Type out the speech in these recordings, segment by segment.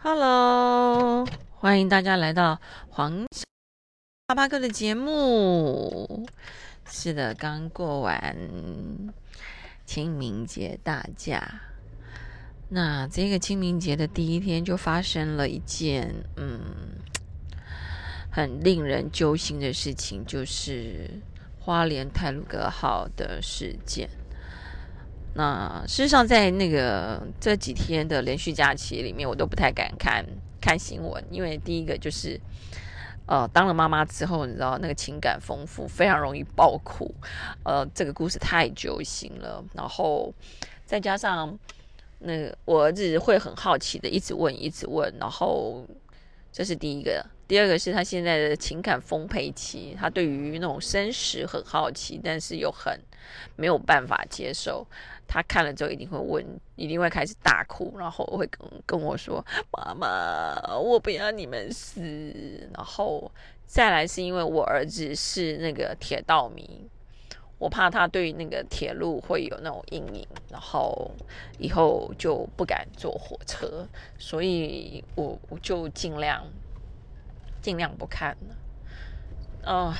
Hello，欢迎大家来到黄爸爸哥的节目。是的，刚过完清明节大假，那这个清明节的第一天就发生了一件嗯很令人揪心的事情，就是花莲泰鲁格号的事件。那事实上，在那个这几天的连续假期里面，我都不太敢看看新闻，因为第一个就是，呃，当了妈妈之后，你知道那个情感丰富，非常容易爆哭，呃，这个故事太揪心了。然后再加上那个我儿子会很好奇的，一直问，一直问。然后这是第一个，第二个是他现在的情感丰沛期，他对于那种生死很好奇，但是又很没有办法接受。他看了之后一定会问，一定会开始大哭，然后会跟跟我说：“妈妈，我不要你们死。”然后再来是因为我儿子是那个铁道迷，我怕他对那个铁路会有那种阴影，然后以后就不敢坐火车，所以我我就尽量尽量不看了。哦。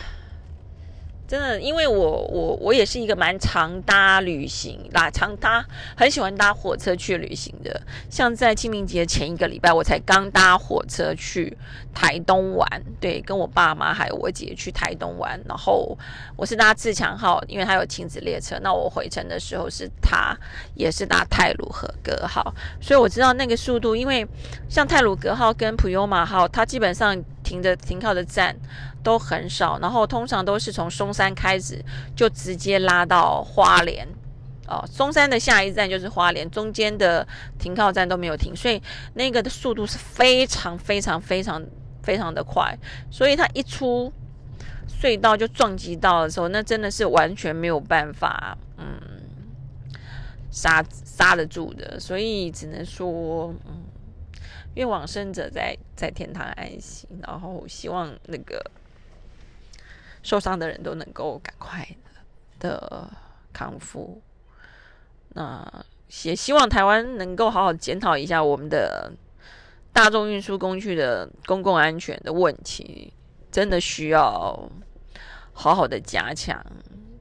真的，因为我我我也是一个蛮常搭旅行，啦，常搭，很喜欢搭火车去旅行的。像在清明节前一个礼拜，我才刚搭火车去台东玩，对，跟我爸妈还有我姐去台东玩。然后我是搭自强号，因为它有亲子列车。那我回程的时候是他也是搭泰鲁和格号，所以我知道那个速度，因为像泰鲁格号跟普悠玛号，它基本上。停的停靠的站都很少，然后通常都是从松山开始就直接拉到花莲哦。松山的下一站就是花莲，中间的停靠站都没有停，所以那个的速度是非常非常非常非常的快。所以它一出隧道就撞击到的时候，那真的是完全没有办法嗯刹刹得住的，所以只能说嗯。愿往生者在在天堂安息，然后希望那个受伤的人都能够赶快的康复。那也希望台湾能够好好检讨一下我们的大众运输工具的公共安全的问题，真的需要好好的加强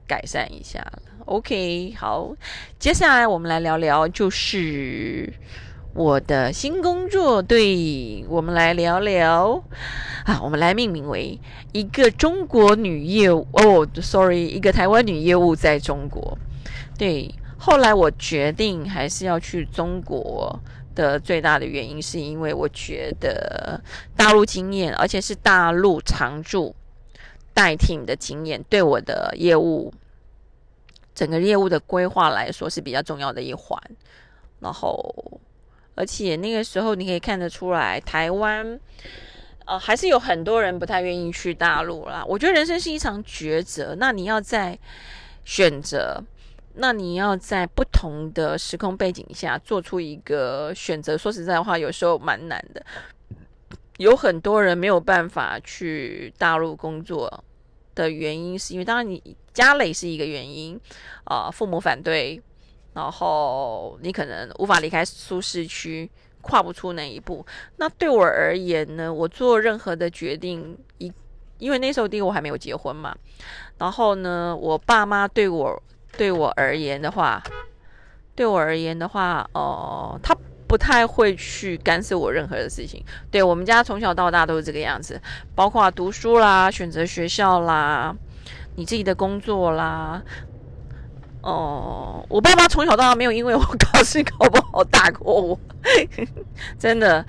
改善一下。OK，好，接下来我们来聊聊就是。我的新工作，对我们来聊聊啊，我们来命名为一个中国女业务哦，sorry，一个台湾女业务在中国。对，后来我决定还是要去中国的最大的原因，是因为我觉得大陆经验，而且是大陆常驻代替你的经验，对我的业务整个业务的规划来说是比较重要的一环，然后。而且那个时候，你可以看得出来，台湾，呃，还是有很多人不太愿意去大陆啦。我觉得人生是一场抉择，那你要在选择，那你要在不同的时空背景下做出一个选择。说实在话，有时候蛮难的。有很多人没有办法去大陆工作的原因，是因为当然你家里是一个原因，啊，父母反对。然后你可能无法离开舒适区，跨不出那一步。那对我而言呢？我做任何的决定，一因为那时候第一我还没有结婚嘛。然后呢，我爸妈对我对我而言的话，对我而言的话，哦，他不太会去干涉我任何的事情。对我们家从小到大都是这个样子，包括读书啦、选择学校啦、你自己的工作啦。哦，我爸妈从小到大没有因为我考试考不好打过我，真的。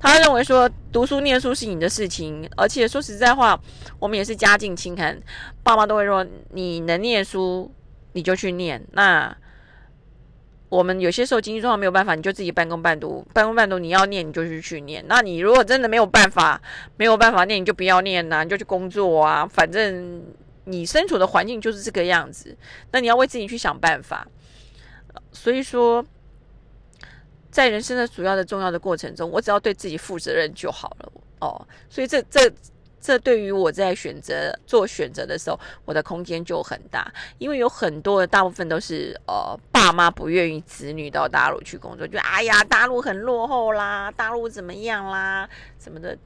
他认为说读书念书是你的事情，而且说实在话，我们也是家境清寒，爸妈都会说你能念书你就去念。那我们有些时候经济状况没有办法，你就自己半工半读，半工半读你要念你就去去念。那你如果真的没有办法，没有办法念你就不要念呐，你就去工作啊，反正。你身处的环境就是这个样子，那你要为自己去想办法。所以说，在人生的主要的重要的过程中，我只要对自己负责任就好了哦。所以这这这对于我在选择做选择的时候，我的空间就很大，因为有很多的大部分都是呃爸妈不愿意子女到大陆去工作，就哎呀，大陆很落后啦，大陆怎么样啦，什么的。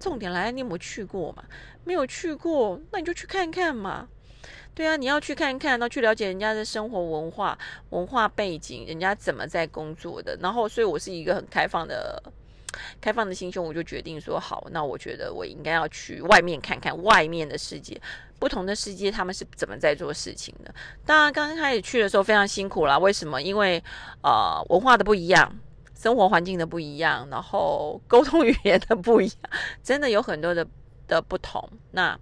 重点来，你有没有去过嘛？没有去过，那你就去看看嘛。对啊，你要去看看，然后去了解人家的生活文化、文化背景，人家怎么在工作的。然后，所以我是一个很开放的、开放的心胸，我就决定说好，那我觉得我应该要去外面看看外面的世界，不同的世界他们是怎么在做事情的。当然，刚开始去的时候非常辛苦啦。为什么？因为呃，文化的不一样。生活环境的不一样，然后沟通语言的不一样，真的有很多的的不同。那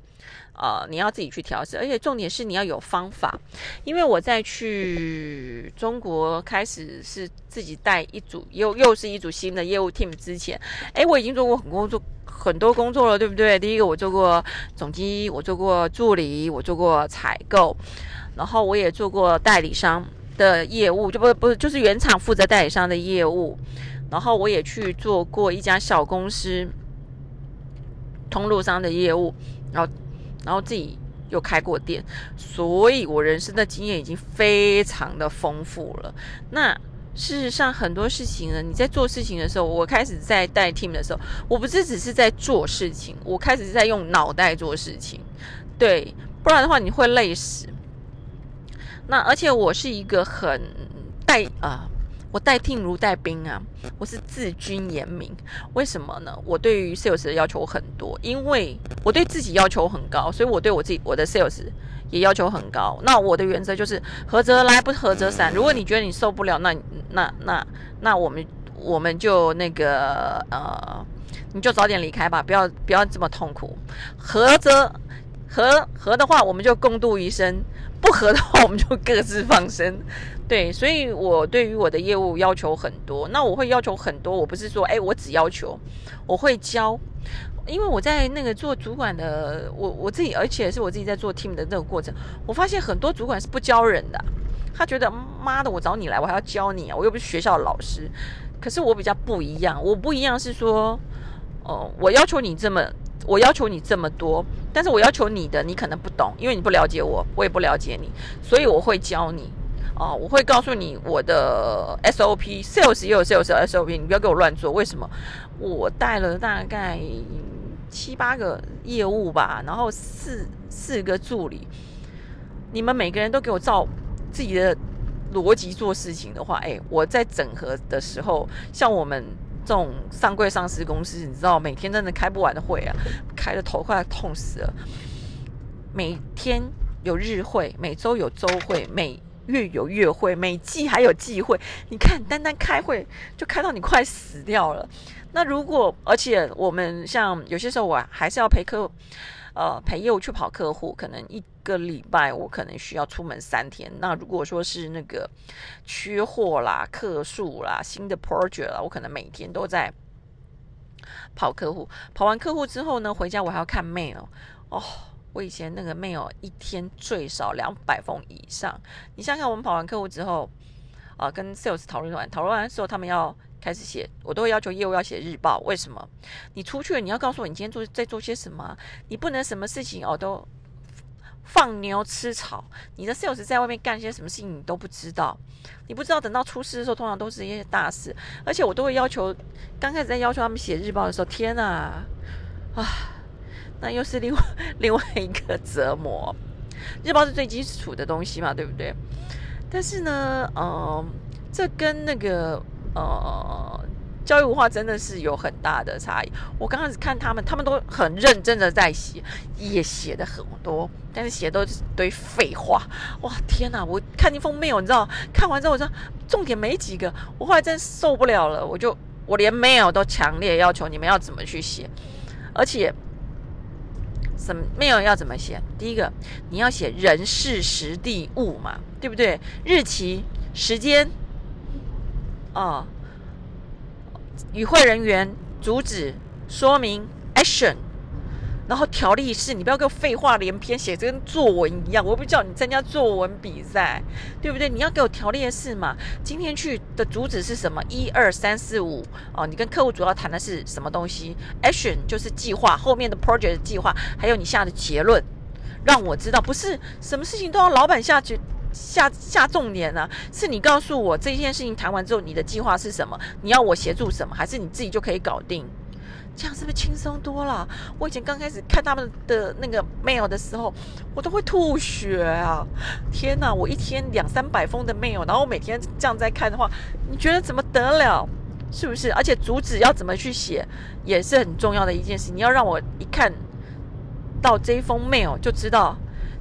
呃，你要自己去调试，而且重点是你要有方法。因为我在去中国开始是自己带一组，又又是一组新的业务 team 之前，哎，我已经做过很工作很多工作了，对不对？第一个我做过总机，我做过助理，我做过采购，然后我也做过代理商。的业务就不不是就是原厂负责代理商的业务，然后我也去做过一家小公司通路商的业务，然后然后自己又开过店，所以我人生的经验已经非常的丰富了。那事实上很多事情呢，你在做事情的时候，我开始在带 team 的时候，我不是只是在做事情，我开始在用脑袋做事情，对，不然的话你会累死。那而且我是一个很带啊，我带 team 如带兵啊，我是自军严明。为什么呢？我对于 sales 的要求很多，因为我对自己要求很高，所以我对我自己我的 sales 也要求很高。那我的原则就是合则来，不合则散。如果你觉得你受不了，那那那那我们我们就那个呃，你就早点离开吧，不要不要这么痛苦。合则合合的话，我们就共度余生。不合的话，我们就各自放生。对，所以我对于我的业务要求很多。那我会要求很多，我不是说，哎，我只要求，我会教。因为我在那个做主管的，我我自己，而且是我自己在做 team 的那个过程，我发现很多主管是不教人的。他觉得，妈的，我找你来，我还要教你啊，我又不是学校老师。可是我比较不一样，我不一样是说，哦，我要求你这么。我要求你这么多，但是我要求你的，你可能不懂，因为你不了解我，我也不了解你，所以我会教你哦，我会告诉你我的 SOP，sales 也有 sales SOP，你不要给我乱做。为什么？我带了大概七八个业务吧，然后四四个助理，你们每个人都给我照自己的逻辑做事情的话，哎，我在整合的时候，像我们。这种上柜上市公司，你知道每天真的开不完的会啊，开的头快痛死了。每天有日会，每周有周会，每月有月会，每季还有季会。你看，单单开会就开到你快死掉了。那如果，而且我们像有些时候，我还是要陪客。呃，陪业务去跑客户，可能一个礼拜我可能需要出门三天。那如果说是那个缺货啦、客数啦、新的 project 啦，我可能每天都在跑客户。跑完客户之后呢，回家我还要看 mail。哦，我以前那个 mail 一天最少两百封以上。你想想，我们跑完客户之后，啊，跟 sales 讨论完，讨论完之后，他们要。开始写，我都会要求业务要写日报。为什么？你出去了，你要告诉我你今天做在做些什么。你不能什么事情哦都放牛吃草。你的 sales 在外面干些什么事情你都不知道，你不知道等到出事的时候，通常都是一些大事。而且我都会要求，刚开始在要求他们写日报的时候，天哪啊，那又是另外另外一个折磨。日报是最基础的东西嘛，对不对？但是呢，嗯，这跟那个。呃，教育文化真的是有很大的差异。我刚开始看他们，他们都很认真的在写，也写的很多，但是写都是堆废话。哇，天哪！我看一封 mail，你知道，看完之后我说重点没几个，我后来真受不了了，我就我连 mail 都强烈要求你们要怎么去写，而且什么 mail 要怎么写？第一个你要写人事时地物嘛，对不对？日期时间。啊，与会人员主旨说明 action，然后条例是你不要给我废话连篇写，跟作文一样。我不叫你参加作文比赛，对不对？你要给我条例式嘛。今天去的主旨是什么？一二三四五哦，你跟客户主要谈的是什么东西？action 就是计划，后面的 project 计划，还有你下的结论，让我知道，不是什么事情都要老板下决下下重点呢？是你告诉我这件事情谈完之后，你的计划是什么？你要我协助什么？还是你自己就可以搞定？这样是不是轻松多了？我以前刚开始看他们的那个 mail 的时候，我都会吐血啊！天哪，我一天两三百封的 mail，然后我每天这样在看的话，你觉得怎么得了？是不是？而且主旨要怎么去写，也是很重要的一件事。你要让我一看到这一封 mail 就知道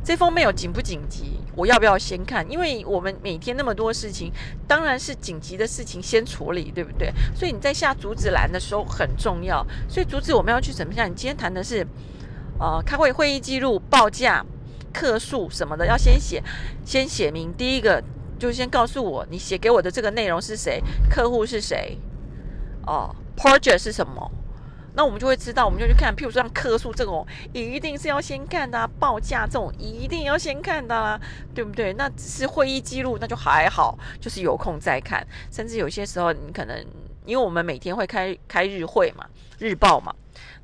这封 mail 紧不紧急。我要不要先看？因为我们每天那么多事情，当然是紧急的事情先处理，对不对？所以你在下主旨栏的时候很重要。所以主旨我们要去怎么下？你今天谈的是，呃，开会会议记录、报价、客数什么的，要先写，先写明。第一个就先告诉我，你写给我的这个内容是谁，客户是谁，哦，project 是什么？那我们就会知道，我们就去看，譬如说像客数这种，一定是要先看的；报价这种，一定要先看的啦，对不对？那只是会议记录，那就还好，就是有空再看。甚至有些时候，你可能因为我们每天会开开日会嘛，日报嘛。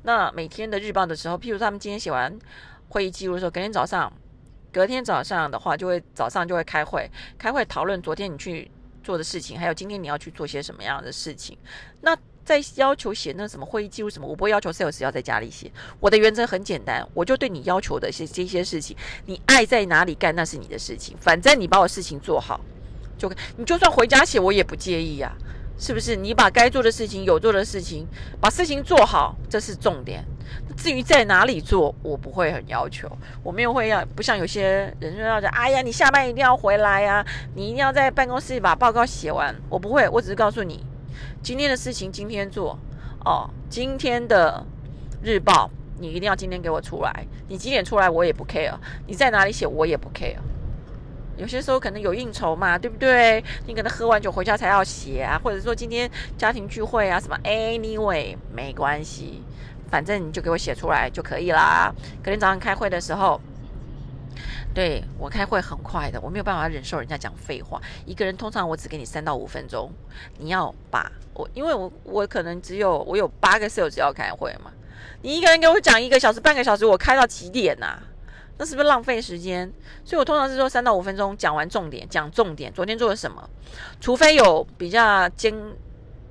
那每天的日报的时候，譬如他们今天写完会议记录的时候，隔天早上，隔天早上的话，就会早上就会开会，开会讨论昨天你去做的事情，还有今天你要去做些什么样的事情。那在要求写那什么会议记录什么，我不会要求 sales 要在家里写。我的原则很简单，我就对你要求的些这些事情，你爱在哪里干那是你的事情，反正你把我事情做好，就你就算回家写我也不介意呀，是不是？你把该做的事情有做的事情，把事情做好，这是重点。至于在哪里做，我不会很要求，我没有会要，不像有些人说要讲，哎呀，你下班一定要回来呀，你一定要在办公室把报告写完，我不会，我只是告诉你。今天的事情今天做哦，今天的日报你一定要今天给我出来。你几点出来我也不 care，你在哪里写我也不 care。有些时候可能有应酬嘛，对不对？你可能喝完酒回家才要写啊，或者说今天家庭聚会啊什么，anyway 没关系，反正你就给我写出来就可以啦。隔天早上开会的时候。对我开会很快的，我没有办法忍受人家讲废话。一个人通常我只给你三到五分钟，你要把我，因为我我可能只有我有八个 sales 要开会嘛，你一个人给我讲一个小时、半个小时，我开到几点呐？那是不是浪费时间？所以我通常是说三到五分钟讲完重点，讲重点，昨天做了什么？除非有比较艰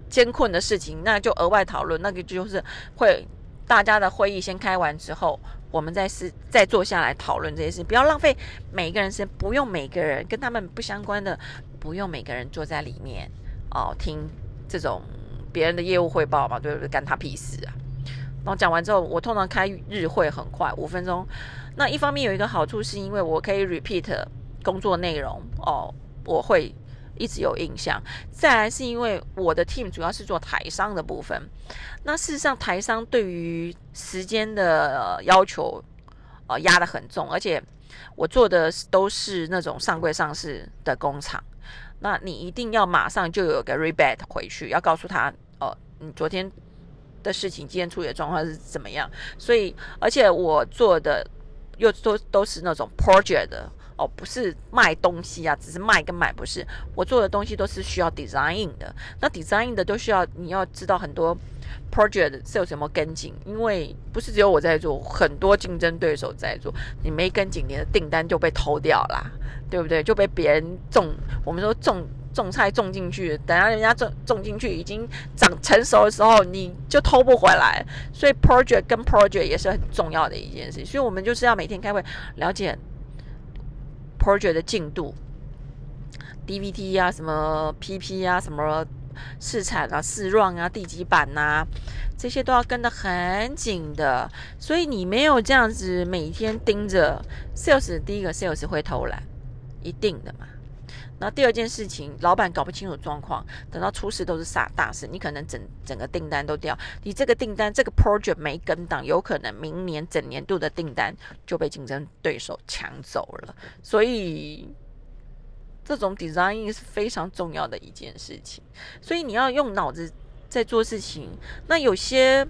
艰困的事情，那就额外讨论。那个就是会大家的会议先开完之后。我们再是再坐下来讨论这些事，不要浪费每一个人时间，不用每个人跟他们不相关的，不用每个人坐在里面哦听这种别人的业务汇报嘛，对不对？干他屁事啊！然后讲完之后，我通常开日会很快，五分钟。那一方面有一个好处，是因为我可以 repeat 工作内容哦，我会。一直有印象，再来是因为我的 team 主要是做台商的部分。那事实上，台商对于时间的要求，呃，压得很重，而且我做的都是那种上柜上市的工厂。那你一定要马上就有个 rebate 回去，要告诉他，哦，你昨天的事情，今天处理的状况是怎么样。所以，而且我做的又都都是那种 project 的。哦，不是卖东西啊，只是卖跟买不是。我做的东西都是需要 design 的，那 design 的都需要你要知道很多 project sales 有没有跟进，因为不是只有我在做，很多竞争对手在做，你没跟紧，你的订单就被偷掉啦，对不对？就被别人种，我们说种种菜种进去，等下人家种种进去已经长成熟的时候，你就偷不回来。所以 project 跟 project 也是很重要的一件事，所以我们就是要每天开会了解。Project 的进度，DVD 啊，什么 PP 啊，什么试产啊、试 run 啊、第几版呐，这些都要跟得很紧的。所以你没有这样子每天盯着 sales，第一个 sales 会偷懒，一定的嘛。那第二件事情，老板搞不清楚状况，等到出事都是傻大事，你可能整整个订单都掉，你这个订单这个 project 没跟档，有可能明年整年度的订单就被竞争对手抢走了。所以这种 design 是非常重要的一件事情，所以你要用脑子在做事情。那有些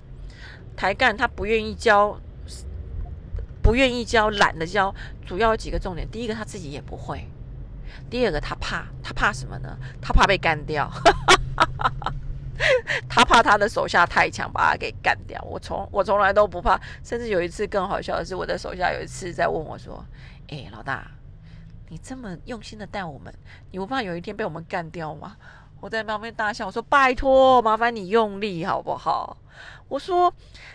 台干他不愿意教，不愿意教，懒得教，主要有几个重点，第一个他自己也不会。第二个，他怕，他怕什么呢？他怕被干掉，他怕他的手下太强，把他给干掉。我从我从来都不怕，甚至有一次更好笑的是，我的手下有一次在问我说：“哎，老大，你这么用心的带我们，你不怕有一天被我们干掉吗？我在旁边大笑，我说拜托，麻烦你用力好不好？我说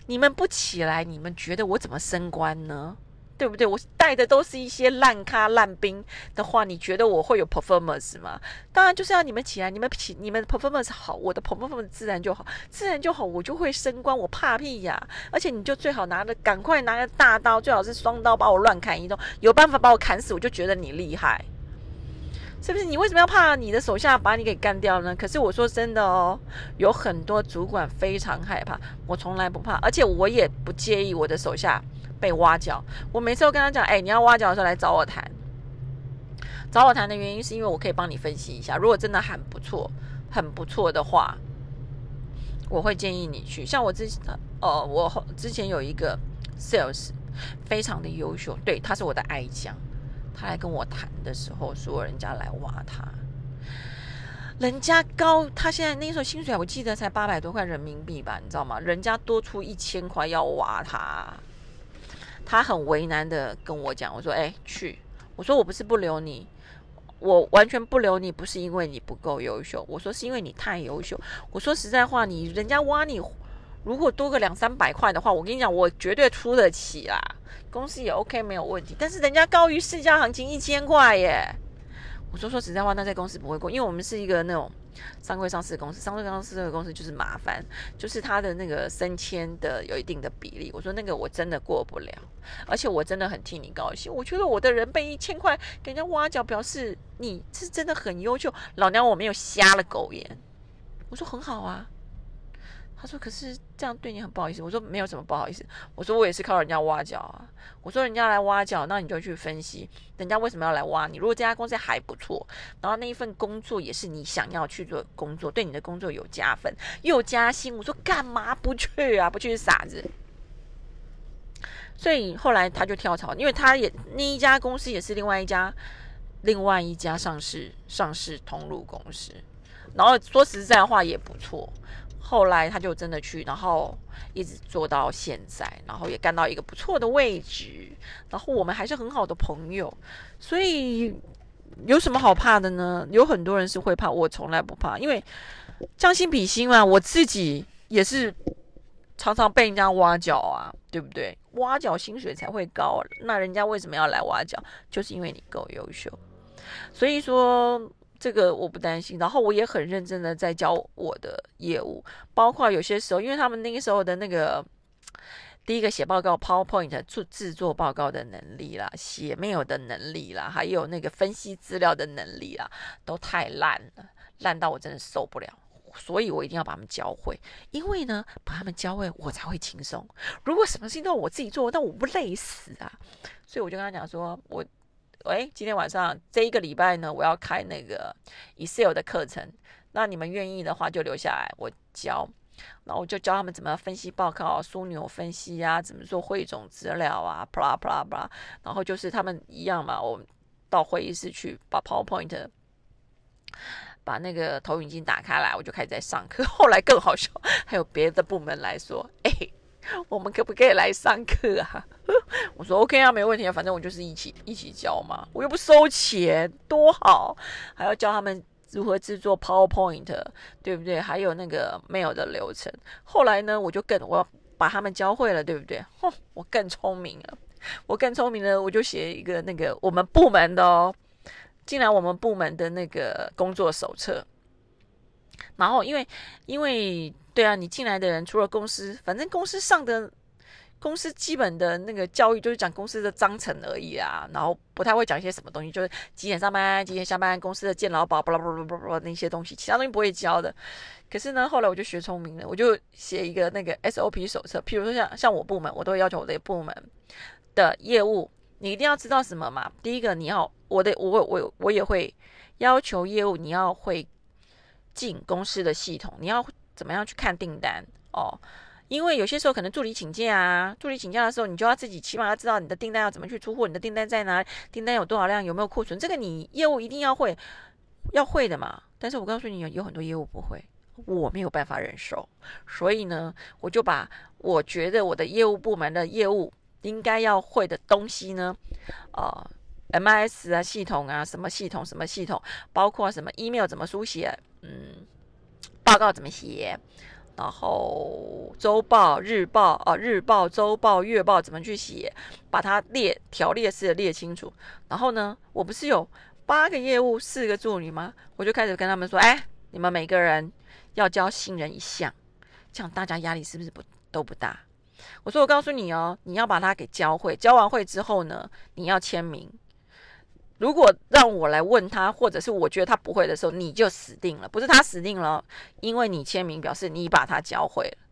你们不起来，你们觉得我怎么升官呢？对不对？我带的都是一些烂咖烂兵的话，你觉得我会有 performance 吗？当然就是要你们起来，你们起，你们 performance 好，我的 performance 自然就好，自然就好，我就会升官，我怕屁呀！而且你就最好拿着，赶快拿个大刀，最好是双刀，把我乱砍一通，有办法把我砍死，我就觉得你厉害，是不是？你为什么要怕你的手下把你给干掉呢？可是我说真的哦，有很多主管非常害怕，我从来不怕，而且我也不介意我的手下。被挖角，我每次都跟他讲，哎，你要挖角的时候来找我谈。找我谈的原因是因为我可以帮你分析一下，如果真的很不错、很不错的话，我会建议你去。像我之前，呃，我之前有一个 sales 非常的优秀，对，他是我的爱将。他来跟我谈的时候，说人家来挖他，人家高，他现在那时候薪水我记得才八百多块人民币吧，你知道吗？人家多出一千块要挖他。他很为难的跟我讲，我说：“哎，去。”我说：“我不是不留你，我完全不留你，不是因为你不够优秀。我说是因为你太优秀。我说实在话，你人家挖你，如果多个两三百块的话，我跟你讲，我绝对出得起啦，公司也 OK 没有问题。但是人家高于市价行情一千块耶。我说说实在话，那在公司不会过，因为我们是一个那种。”上柜上市公司，上柜上市的公司就是麻烦，就是他的那个升迁的有一定的比例。我说那个我真的过不了，而且我真的很替你高兴。我觉得我的人被一千块给人家挖角，表示你是真的很优秀。老娘我没有瞎了狗眼。我说很好啊。他说：“可是这样对你很不好意思。”我说：“没有什么不好意思。”我说：“我也是靠人家挖角啊。”我说：“人家来挖角，那你就去分析人家为什么要来挖你。如果这家公司还不错，然后那一份工作也是你想要去做工作，对你的工作有加分又加薪。”我说：“干嘛不去啊？不去是傻子。”所以后来他就跳槽，因为他也那一家公司也是另外一家另外一家上市上市通路公司，然后说实在话也不错。后来他就真的去，然后一直做到现在，然后也干到一个不错的位置，然后我们还是很好的朋友，所以有什么好怕的呢？有很多人是会怕，我从来不怕，因为将心比心嘛，我自己也是常常被人家挖角啊，对不对？挖角薪水才会高，那人家为什么要来挖角？就是因为你够优秀，所以说。这个我不担心，然后我也很认真的在教我的业务，包括有些时候，因为他们那个时候的那个第一个写报告 PowerPoint 做制作报告的能力啦，写 mail 的能力啦，还有那个分析资料的能力啦，都太烂了，烂到我真的受不了，所以我一定要把他们教会，因为呢，把他们教会我才会轻松。如果什么事情都我自己做，那我不累死啊？所以我就跟他讲说，我。喂，今天晚上这一个礼拜呢，我要开那个 Excel 的课程。那你们愿意的话，就留下来我教。然后我就教他们怎么分析报告、枢纽分析啊，怎么做汇总资料啊，blah blah blah。然后就是他们一样嘛，我到会议室去把 PowerPoint、把那个投影镜打开来，我就开始在上课。后来更好笑，还有别的部门来说，哎。我们可不可以来上课啊？我说 OK 啊，没问题啊，反正我就是一起一起教嘛，我又不收钱，多好！还要教他们如何制作 PowerPoint，对不对？还有那个 mail 的流程。后来呢，我就更我把他们教会了，对不对？哼，我更聪明了，我更聪明了，我就写一个那个我们部门的哦，进来我们部门的那个工作手册。然后因为因为。对啊，你进来的人除了公司，反正公司上的公司基本的那个教育就是讲公司的章程而已啊，然后不太会讲一些什么东西，就是几点上班，几点下班，公司的健劳保，巴拉巴拉巴拉巴拉那些东西，其他东西不会教的。可是呢，后来我就学聪明了，我就写一个那个 SOP 手册，譬如说像像我部门，我都会要求我的部门的业务，你一定要知道什么嘛？第一个，你要我的我我我也会要求业务你要会进公司的系统，你要。怎么样去看订单哦？因为有些时候可能助理请假啊，助理请假的时候，你就要自己起码要知道你的订单要怎么去出货，你的订单在哪，订单有多少量，有没有库存，这个你业务一定要会，要会的嘛。但是我告诉你，有有很多业务不会，我没有办法忍受，所以呢，我就把我觉得我的业务部门的业务应该要会的东西呢，呃，MIS 啊系统啊，什么系统什么系统，包括什么 email 怎么书写，嗯，报告怎么写，然后周报、日报啊，日报、周报、月报怎么去写，把它列条列式的列清楚。然后呢，我不是有八个业务，四个助理吗？我就开始跟他们说，哎，你们每个人要教新人一项，这样大家压力是不是不都不大？我说，我告诉你哦，你要把它给教会，教完会之后呢，你要签名。如果让我来问他，或者是我觉得他不会的时候，你就死定了。不是他死定了，因为你签名表示你把他教会了。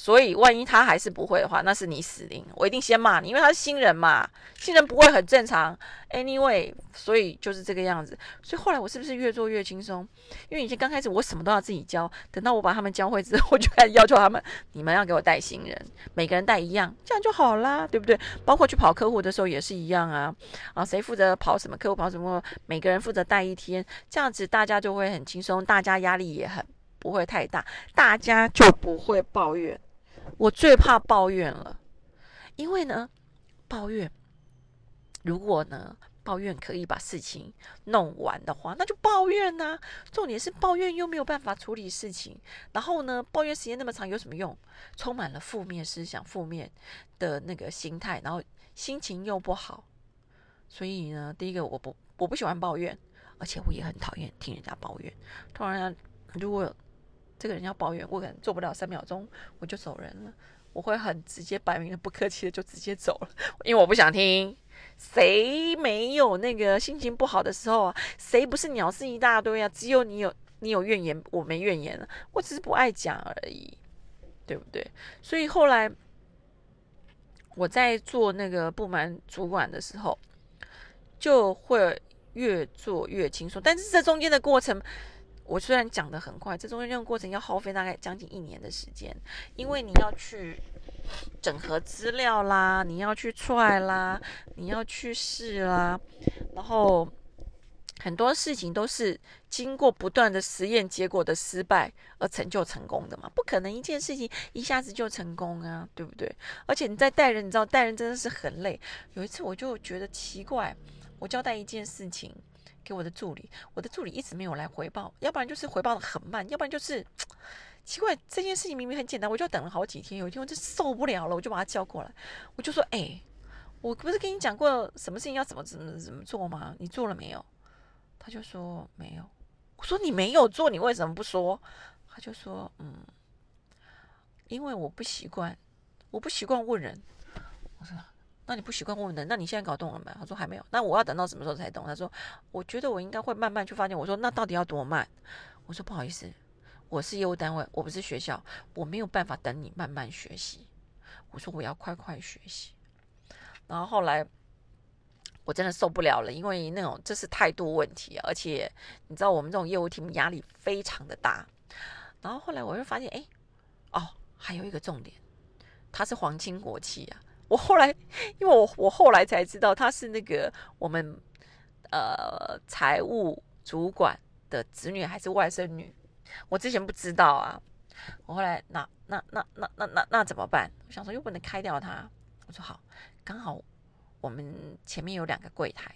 所以，万一他还是不会的话，那是你死定。我一定先骂你，因为他是新人嘛，新人不会很正常。Anyway，所以就是这个样子。所以后来我是不是越做越轻松？因为以前刚开始我什么都要自己教，等到我把他们教会之后，我就开始要求他们：你们要给我带新人，每个人带一样，这样就好啦，对不对？包括去跑客户的时候也是一样啊。啊，谁负责跑什么客户跑什么，每个人负责带一天，这样子大家就会很轻松，大家压力也很不会太大，大家就不会抱怨。我最怕抱怨了，因为呢，抱怨，如果呢，抱怨可以把事情弄完的话，那就抱怨呐。重点是抱怨又没有办法处理事情，然后呢，抱怨时间那么长有什么用？充满了负面思想、负面的那个心态，然后心情又不好。所以呢，第一个我不我不喜欢抱怨，而且我也很讨厌听人家抱怨。突然，如果这个人要抱怨，我可能做不了三秒钟，我就走人了。我会很直接、摆明的、不客气的就直接走了，因为我不想听。谁没有那个心情不好的时候啊？谁不是鸟事一大堆啊？只有你有，你有怨言，我没怨言我只是不爱讲而已，对不对？所以后来我在做那个部门主管的时候，就会越做越轻松。但是这中间的过程。我虽然讲的很快，这中间这个过程要耗费大概将近一年的时间，因为你要去整合资料啦，你要去踹啦，你要去试啦，然后很多事情都是经过不断的实验结果的失败而成就成功的嘛，不可能一件事情一下子就成功啊，对不对？而且你在带人，你知道带人真的是很累。有一次我就觉得奇怪，我交代一件事情。给我的助理，我的助理一直没有来回报，要不然就是回报的很慢，要不然就是 奇怪。这件事情明明很简单，我就等了好几天。有一天我就受不了了，我就把他叫过来，我就说：“哎，我不是跟你讲过什么事情要怎么怎么怎么做吗？你做了没有？”他就说：“没有。”我说：“你没有做，你为什么不说？”他就说：“嗯，因为我不习惯，我不习惯问人。”我说。那你不习惯问的，那你现在搞懂了没？他说还没有。那我要等到什么时候才懂？他说，我觉得我应该会慢慢去发现。我说那到底要多慢？我说不好意思，我是业务单位，我不是学校，我没有办法等你慢慢学习。我说我要快快学习。然后后来我真的受不了了，因为那种这是态度问题，而且你知道我们这种业务厅压力非常的大。然后后来我就发现，哎，哦，还有一个重点，他是皇亲国戚啊。我后来，因为我我后来才知道他是那个我们呃财务主管的子女还是外甥女，我之前不知道啊。我后来那那那那那那那怎么办？我想说又不能开掉他。我说好，刚好我们前面有两个柜台，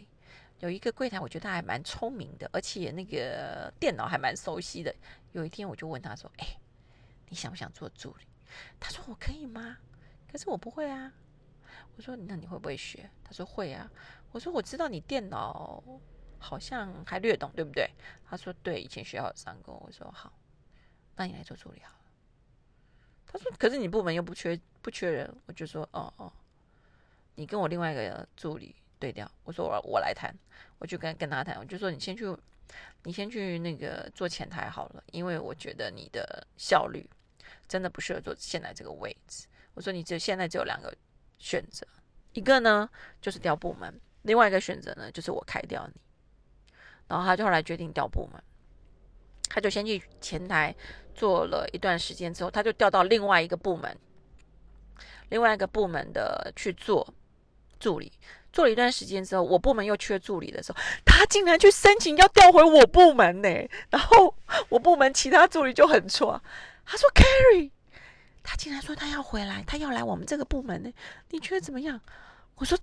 有一个柜台我觉得还蛮聪明的，而且那个电脑还蛮熟悉的。有一天我就问他说：“哎，你想不想做助理？”他说：“我可以吗？可是我不会啊。”我说：“那你会不会学？”他说：“会啊。”我说：“我知道你电脑好像还略懂，对不对？”他说：“对，以前学校有上过。”我说：“好，那你来做助理好了。”他说：“可是你部门又不缺不缺人。”我就说：“哦哦，你跟我另外一个助理对调。”我说：“我我来谈。”我就跟跟他谈，我就说：“你先去，你先去那个做前台好了，因为我觉得你的效率真的不适合做现在这个位置。”我说：“你只现在只有两个。”选择一个呢，就是调部门；另外一个选择呢，就是我开掉你。然后他就后来决定调部门，他就先去前台做了一段时间之后，他就调到另外一个部门，另外一个部门的去做助理。做了一段时间之后，我部门又缺助理的时候，他竟然去申请要调回我部门呢。然后我部门其他助理就很错，他说：“Carry。”他竟然说他要回来，他要来我们这个部门呢？你觉得怎么样？我说，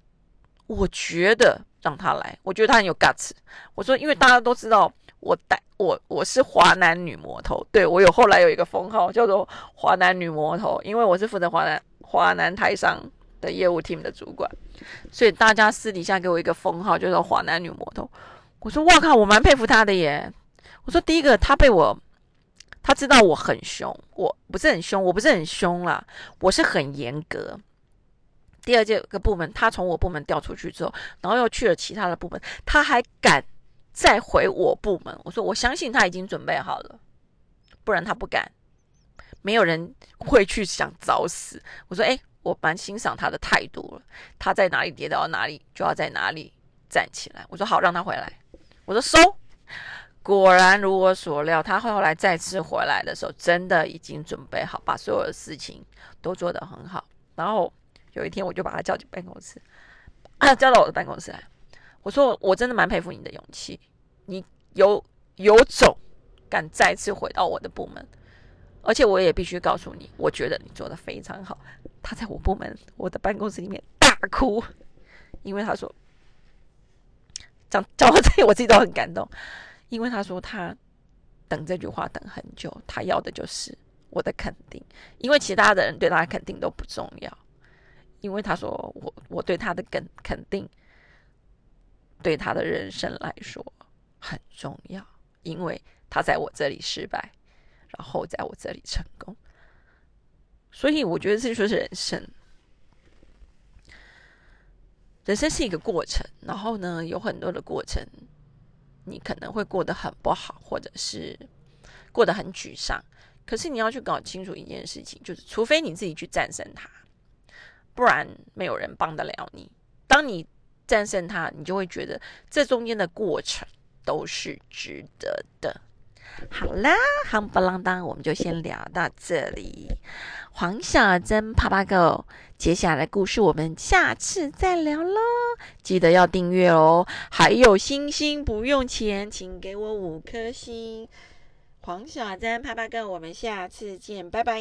我觉得让他来，我觉得他很有 guts。我说，因为大家都知道我带我我是华南女魔头，对我有后来有一个封号叫做华南女魔头，因为我是负责华南华南台商的业务 team 的主管，所以大家私底下给我一个封号，叫做华南女魔头。我说，哇靠，我蛮佩服他的耶。我说，第一个他被我。他知道我很凶，我不是很凶，我不是很凶啦，我是很严格。第二这个部门，他从我部门调出去之后，然后又去了其他的部门，他还敢再回我部门。我说我相信他已经准备好了，不然他不敢。没有人会去想找死。我说，哎，我蛮欣赏他的态度了。他在哪里跌倒，哪里就要在哪里站起来。我说好，让他回来。我说收。果然如我所料，他后来再次回来的时候，真的已经准备好，把所有的事情都做得很好。然后有一天，我就把他叫进办公室，叫到我的办公室来。我说：“我真的蛮佩服你的勇气，你有有种敢再次回到我的部门，而且我也必须告诉你，我觉得你做的非常好。”他在我部门我的办公室里面大哭，因为他说：“讲讲到这里，我自己都很感动。”因为他说他等这句话等很久，他要的就是我的肯定。因为其他的人对他肯定都不重要，因为他说我我对他的肯肯定，对他的人生来说很重要。因为他在我这里失败，然后在我这里成功，所以我觉得这就是人生。人生是一个过程，然后呢，有很多的过程。你可能会过得很不好，或者是过得很沮丧。可是你要去搞清楚一件事情，就是除非你自己去战胜它，不然没有人帮得了你。当你战胜它，你就会觉得这中间的过程都是值得的。好啦，夯不啷当，我们就先聊到这里。黄小珍啪啪狗，接下来故事我们下次再聊喽。记得要订阅哦，还有星星不用钱，请给我五颗星。黄小珍啪啪狗，我们下次见，拜拜。